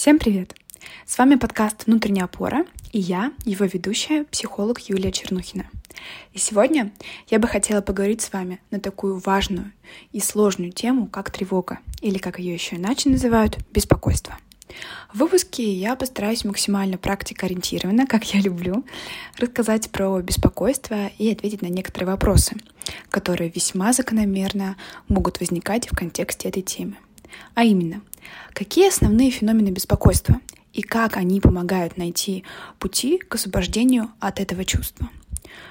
Всем привет! С вами подкаст «Внутренняя опора» и я, его ведущая, психолог Юлия Чернухина. И сегодня я бы хотела поговорить с вами на такую важную и сложную тему, как тревога, или как ее еще иначе называют, беспокойство. В выпуске я постараюсь максимально практикоориентированно, как я люблю, рассказать про беспокойство и ответить на некоторые вопросы, которые весьма закономерно могут возникать в контексте этой темы. А именно, какие основные феномены беспокойства и как они помогают найти пути к освобождению от этого чувства?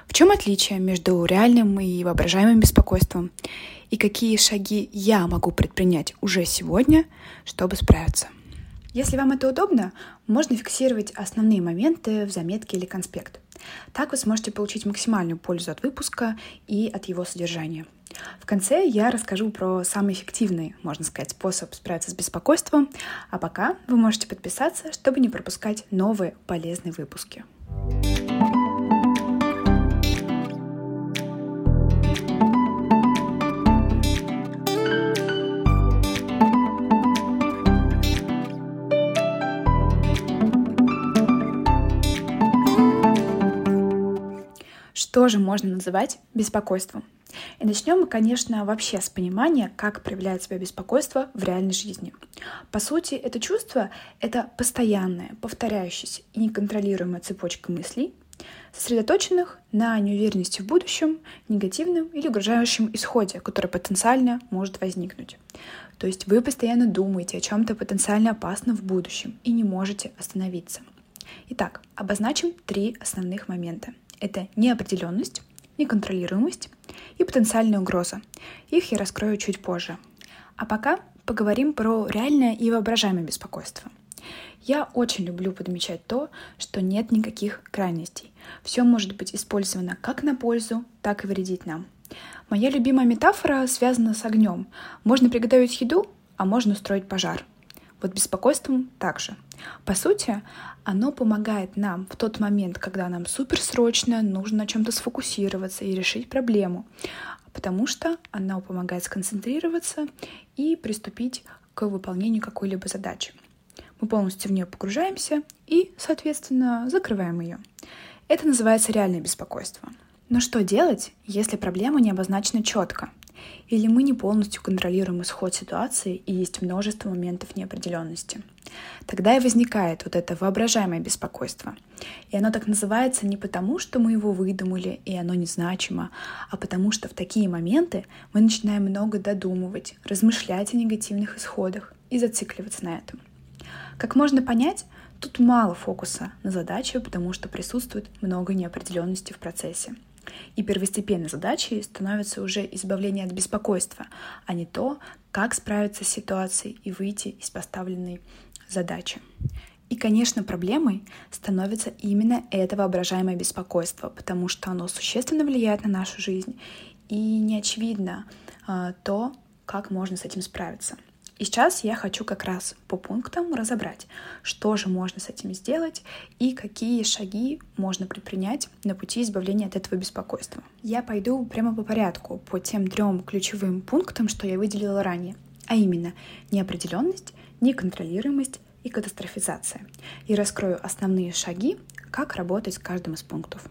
В чем отличие между реальным и воображаемым беспокойством? И какие шаги я могу предпринять уже сегодня, чтобы справиться? Если вам это удобно, можно фиксировать основные моменты в заметке или конспект. Так вы сможете получить максимальную пользу от выпуска и от его содержания. В конце я расскажу про самый эффективный, можно сказать, способ справиться с беспокойством, а пока вы можете подписаться, чтобы не пропускать новые полезные выпуски. Что же можно называть беспокойством? И начнем мы, конечно, вообще с понимания, как проявляет себя беспокойство в реальной жизни. По сути, это чувство — это постоянная, повторяющаяся и неконтролируемая цепочка мыслей, сосредоточенных на неуверенности в будущем, негативном или угрожающем исходе, который потенциально может возникнуть. То есть вы постоянно думаете о чем-то потенциально опасном в будущем и не можете остановиться. Итак, обозначим три основных момента. Это неопределенность, неконтролируемость и потенциальная угроза. Их я раскрою чуть позже. А пока поговорим про реальное и воображаемое беспокойство. Я очень люблю подмечать то, что нет никаких крайностей. Все может быть использовано как на пользу, так и вредить нам. Моя любимая метафора связана с огнем. Можно приготовить еду, а можно устроить пожар. Вот беспокойством также. По сути, оно помогает нам в тот момент, когда нам суперсрочно нужно на чем-то сфокусироваться и решить проблему, потому что оно помогает сконцентрироваться и приступить к выполнению какой-либо задачи. Мы полностью в нее погружаемся и, соответственно, закрываем ее. Это называется реальное беспокойство. Но что делать, если проблема не обозначена четко? Или мы не полностью контролируем исход ситуации и есть множество моментов неопределенности? Тогда и возникает вот это воображаемое беспокойство. И оно так называется не потому, что мы его выдумали и оно незначимо, а потому что в такие моменты мы начинаем много додумывать, размышлять о негативных исходах и зацикливаться на этом. Как можно понять, тут мало фокуса на задачу, потому что присутствует много неопределенности в процессе. И первостепенной задачей становится уже избавление от беспокойства, а не то, как справиться с ситуацией и выйти из поставленной задачи. И, конечно, проблемой становится именно это воображаемое беспокойство, потому что оно существенно влияет на нашу жизнь, и не очевидно а, то, как можно с этим справиться. И сейчас я хочу как раз по пунктам разобрать, что же можно с этим сделать и какие шаги можно предпринять на пути избавления от этого беспокойства. Я пойду прямо по порядку, по тем трем ключевым пунктам, что я выделила ранее, а именно неопределенность, неконтролируемость и катастрофизация. И раскрою основные шаги, как работать с каждым из пунктов.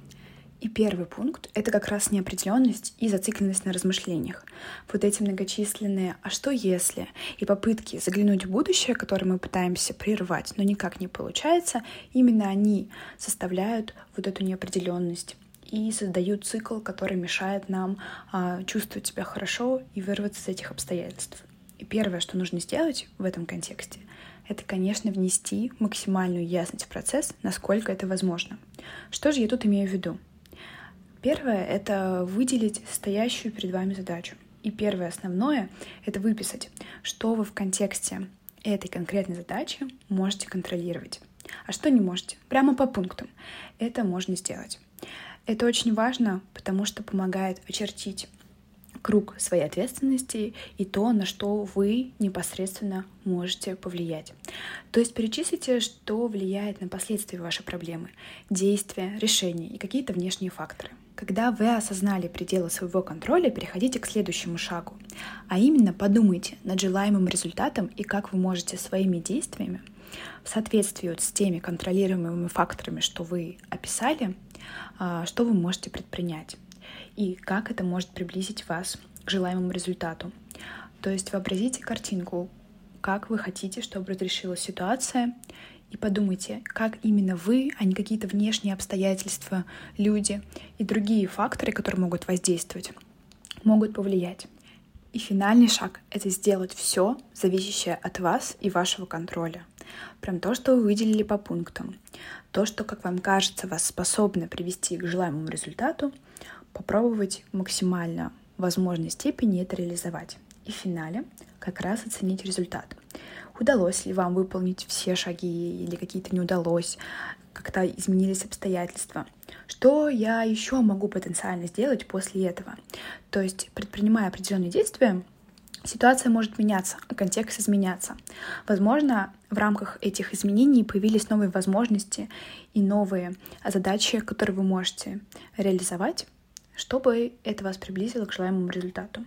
И первый пункт — это как раз неопределенность и зацикленность на размышлениях. Вот эти многочисленные «а что если?» и попытки заглянуть в будущее, которые мы пытаемся прервать, но никак не получается, именно они составляют вот эту неопределенность и создают цикл, который мешает нам а, чувствовать себя хорошо и вырваться из этих обстоятельств. И первое, что нужно сделать в этом контексте, это, конечно, внести максимальную ясность в процесс, насколько это возможно. Что же я тут имею в виду? Первое — это выделить стоящую перед вами задачу. И первое основное — это выписать, что вы в контексте этой конкретной задачи можете контролировать, а что не можете. Прямо по пунктам. Это можно сделать. Это очень важно, потому что помогает очертить круг своей ответственности и то, на что вы непосредственно можете повлиять. То есть перечислите, что влияет на последствия вашей проблемы, действия, решения и какие-то внешние факторы. Когда вы осознали пределы своего контроля, переходите к следующему шагу. А именно подумайте над желаемым результатом и как вы можете своими действиями в соответствии с теми контролируемыми факторами, что вы описали, а, что вы можете предпринять и как это может приблизить вас к желаемому результату. То есть вообразите картинку, как вы хотите, чтобы разрешилась ситуация, и подумайте, как именно вы, а не какие-то внешние обстоятельства, люди и другие факторы, которые могут воздействовать, могут повлиять. И финальный шаг — это сделать все, зависящее от вас и вашего контроля. Прям то, что вы выделили по пунктам. То, что, как вам кажется, вас способно привести к желаемому результату, попробовать максимально возможной степени это реализовать. И в финале как раз оценить результат — удалось ли вам выполнить все шаги или какие-то не удалось, как-то изменились обстоятельства. Что я еще могу потенциально сделать после этого? То есть, предпринимая определенные действия, ситуация может меняться, а контекст изменяться. Возможно, в рамках этих изменений появились новые возможности и новые задачи, которые вы можете реализовать, чтобы это вас приблизило к желаемому результату.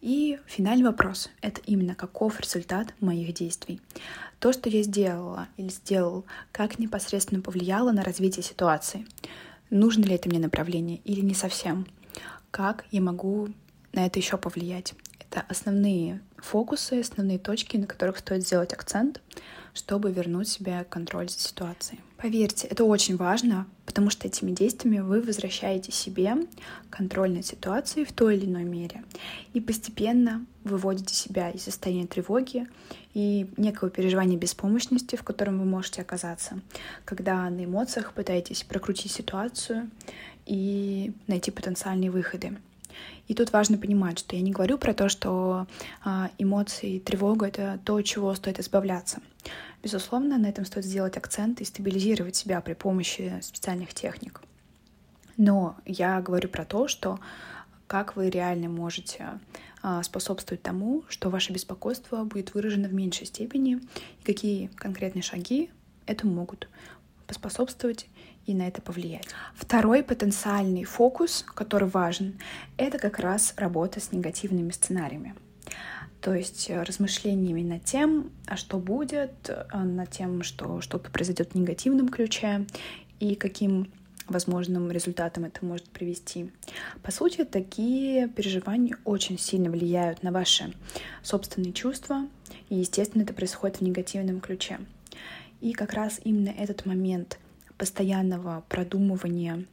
И финальный вопрос — это именно каков результат моих действий. То, что я сделала или сделал, как непосредственно повлияло на развитие ситуации. Нужно ли это мне направление или не совсем? Как я могу на это еще повлиять? Это основные фокусы, основные точки, на которых стоит сделать акцент, чтобы вернуть себе контроль за ситуацией. Поверьте, это очень важно, потому что этими действиями вы возвращаете себе контроль над ситуацией в той или иной мере и постепенно выводите себя из состояния тревоги и некого переживания беспомощности, в котором вы можете оказаться, когда на эмоциях пытаетесь прокрутить ситуацию и найти потенциальные выходы. И тут важно понимать, что я не говорю про то, что а, эмоции, тревога — это то, чего стоит избавляться. Безусловно, на этом стоит сделать акцент и стабилизировать себя при помощи специальных техник. Но я говорю про то, что как вы реально можете а, способствовать тому, что ваше беспокойство будет выражено в меньшей степени, и какие конкретные шаги этому могут поспособствовать и на это повлиять. Второй потенциальный фокус, который важен, это как раз работа с негативными сценариями. То есть э, размышлениями над тем, а что будет, э, над тем, что что-то произойдет в негативном ключе и каким возможным результатом это может привести. По сути, такие переживания очень сильно влияют на ваши собственные чувства, и, естественно, это происходит в негативном ключе. И как раз именно этот момент постоянного продумывания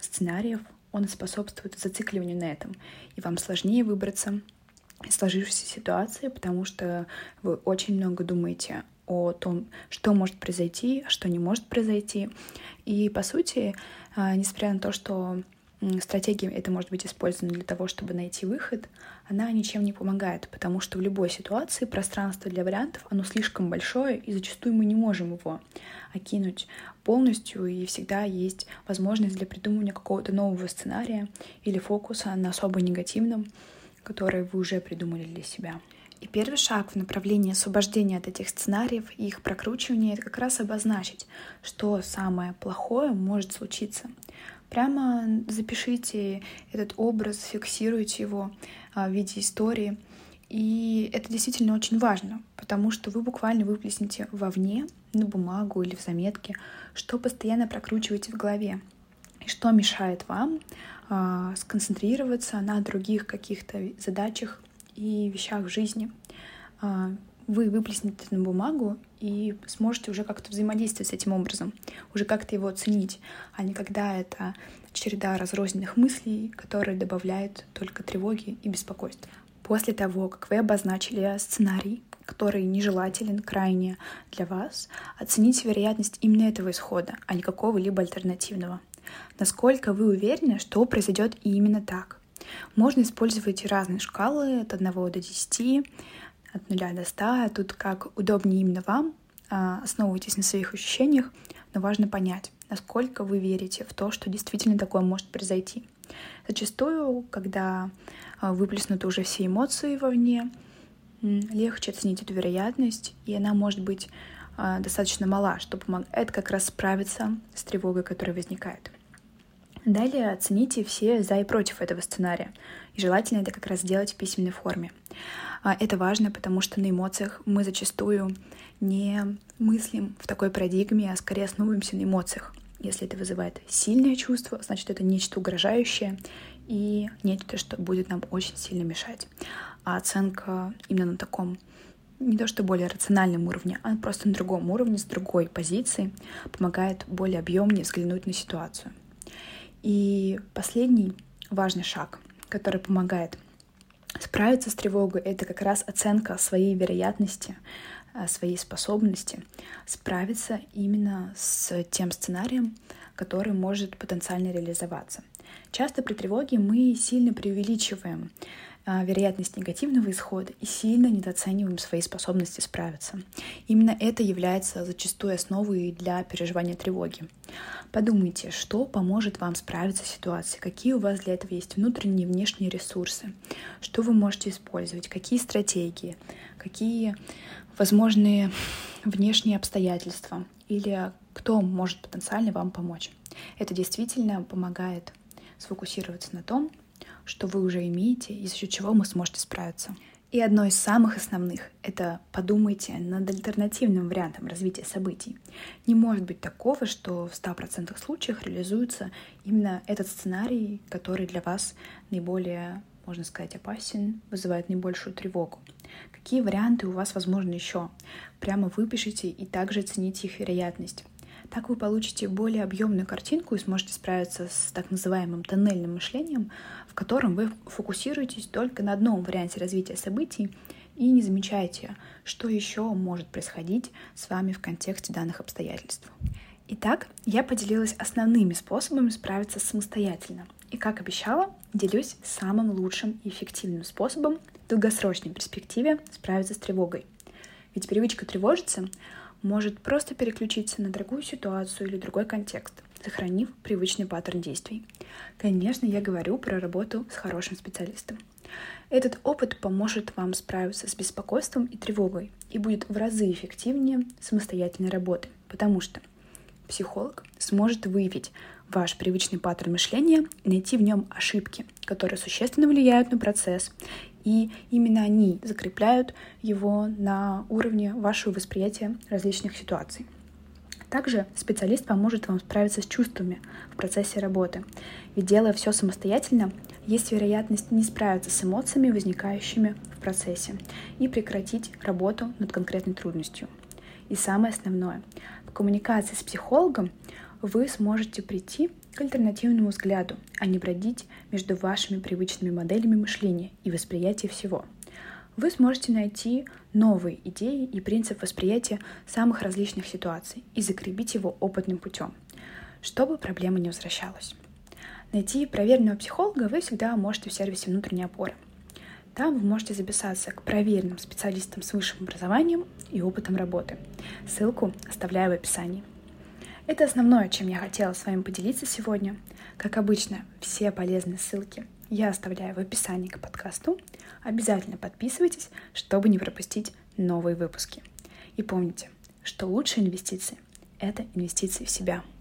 сценариев, он способствует зацикливанию на этом, и вам сложнее выбраться из сложившейся ситуации, потому что вы очень много думаете о том, что может произойти, что не может произойти. И, по сути, а, несмотря на то, что стратегия это может быть использована для того, чтобы найти выход, она ничем не помогает, потому что в любой ситуации пространство для вариантов, оно слишком большое, и зачастую мы не можем его окинуть полностью, и всегда есть возможность для придумывания какого-то нового сценария или фокуса на особо негативном, который вы уже придумали для себя. И первый шаг в направлении освобождения от этих сценариев и их прокручивания — это как раз обозначить, что самое плохое может случиться. Прямо запишите этот образ, фиксируйте его в виде истории. И это действительно очень важно, потому что вы буквально выплеснете вовне, на бумагу или в заметке, что постоянно прокручиваете в голове, и что мешает вам а, сконцентрироваться на других каких-то задачах и вещах в жизни. А, вы выплеснете это на бумагу и сможете уже как-то взаимодействовать с этим образом, уже как-то его оценить, а не когда это череда разрозненных мыслей, которые добавляют только тревоги и беспокойства. После того, как вы обозначили сценарий, который нежелателен крайне для вас, оцените вероятность именно этого исхода, а не какого-либо альтернативного. Насколько вы уверены, что произойдет именно так? Можно использовать разные шкалы от 1 до 10, от 0 до 100. Тут как удобнее именно вам. А, основывайтесь на своих ощущениях, но важно понять, насколько вы верите в то, что действительно такое может произойти. Зачастую, когда а, выплеснуты уже все эмоции вовне, легче оценить эту вероятность, и она может быть а, достаточно мала, чтобы это как раз справиться с тревогой, которая возникает. Далее оцените все за и против этого сценария. И желательно это как раз сделать в письменной форме. А, это важно, потому что на эмоциях мы зачастую не мыслим в такой парадигме, а скорее основываемся на эмоциях. Если это вызывает сильное чувство, значит это нечто угрожающее и нечто, что будет нам очень сильно мешать. А оценка именно на таком не то что более рациональном уровне, а просто на другом уровне, с другой позиции, помогает более объемнее взглянуть на ситуацию. И последний важный шаг, который помогает справиться с тревогой, это как раз оценка своей вероятности, своей способности справиться именно с тем сценарием, который может потенциально реализоваться. Часто при тревоге мы сильно преувеличиваем а, вероятность негативного исхода и сильно недооцениваем свои способности справиться. Именно это является зачастую основой для переживания тревоги. Подумайте, что поможет вам справиться с ситуацией, какие у вас для этого есть внутренние и внешние ресурсы, что вы можете использовать, какие стратегии, какие возможные внешние обстоятельства или кто может потенциально вам помочь. Это действительно помогает сфокусироваться на том, что вы уже имеете и за счет чего вы сможете справиться. И одно из самых основных — это подумайте над альтернативным вариантом развития событий. Не может быть такого, что в 100% случаях реализуется именно этот сценарий, который для вас наиболее, можно сказать, опасен, вызывает наибольшую тревогу. Какие варианты у вас возможны еще? Прямо выпишите и также оцените их вероятность. Так вы получите более объемную картинку и сможете справиться с так называемым тоннельным мышлением, в котором вы фокусируетесь только на одном варианте развития событий и не замечаете, что еще может происходить с вами в контексте данных обстоятельств. Итак, я поделилась основными способами справиться самостоятельно. И, как обещала, делюсь самым лучшим и эффективным способом в долгосрочной перспективе справиться с тревогой. Ведь привычка тревожиться может просто переключиться на другую ситуацию или другой контекст, сохранив привычный паттерн действий. Конечно, я говорю про работу с хорошим специалистом. Этот опыт поможет вам справиться с беспокойством и тревогой и будет в разы эффективнее самостоятельной работы, потому что психолог сможет выявить ваш привычный паттерн мышления найти в нем ошибки, которые существенно влияют на процесс и именно они закрепляют его на уровне вашего восприятия различных ситуаций. Также специалист поможет вам справиться с чувствами в процессе работы. Ведь делая все самостоятельно, есть вероятность не справиться с эмоциями, возникающими в процессе, и прекратить работу над конкретной трудностью. И самое основное, в коммуникации с психологом вы сможете прийти к альтернативному взгляду, а не бродить между вашими привычными моделями мышления и восприятия всего. Вы сможете найти новые идеи и принцип восприятия самых различных ситуаций и закрепить его опытным путем, чтобы проблема не возвращалась. Найти проверенного психолога вы всегда можете в сервисе внутренней опоры. Там вы можете записаться к проверенным специалистам с высшим образованием и опытом работы. Ссылку оставляю в описании. Это основное, чем я хотела с вами поделиться сегодня. Как обычно, все полезные ссылки я оставляю в описании к подкасту. Обязательно подписывайтесь, чтобы не пропустить новые выпуски. И помните, что лучшие инвестиции — это инвестиции в себя —